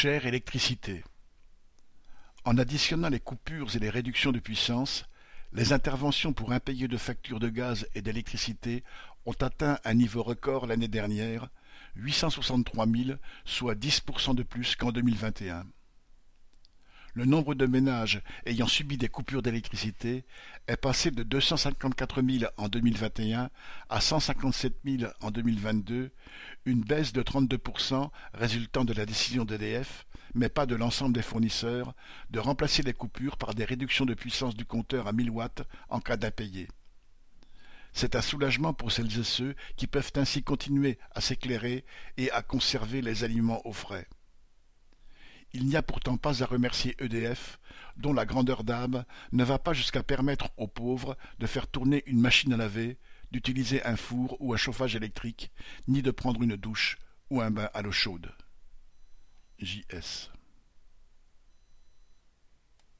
Chère électricité. En additionnant les coupures et les réductions de puissance, les interventions pour impayés de factures de gaz et d'électricité ont atteint un niveau record l'année dernière, 863 000, soit 10% de plus qu'en 2021. Le nombre de ménages ayant subi des coupures d'électricité est passé de 254 000 en 2021 à 157 000 en 2022, une baisse de 32% résultant de la décision d'EDF, mais pas de l'ensemble des fournisseurs, de remplacer les coupures par des réductions de puissance du compteur à 1000 watts en cas d'impayé. C'est un soulagement pour celles et ceux qui peuvent ainsi continuer à s'éclairer et à conserver les aliments au frais. Il n'y a pourtant pas à remercier EDF, dont la grandeur d'âme ne va pas jusqu'à permettre aux pauvres de faire tourner une machine à laver, d'utiliser un four ou un chauffage électrique, ni de prendre une douche ou un bain à l'eau chaude. J.S.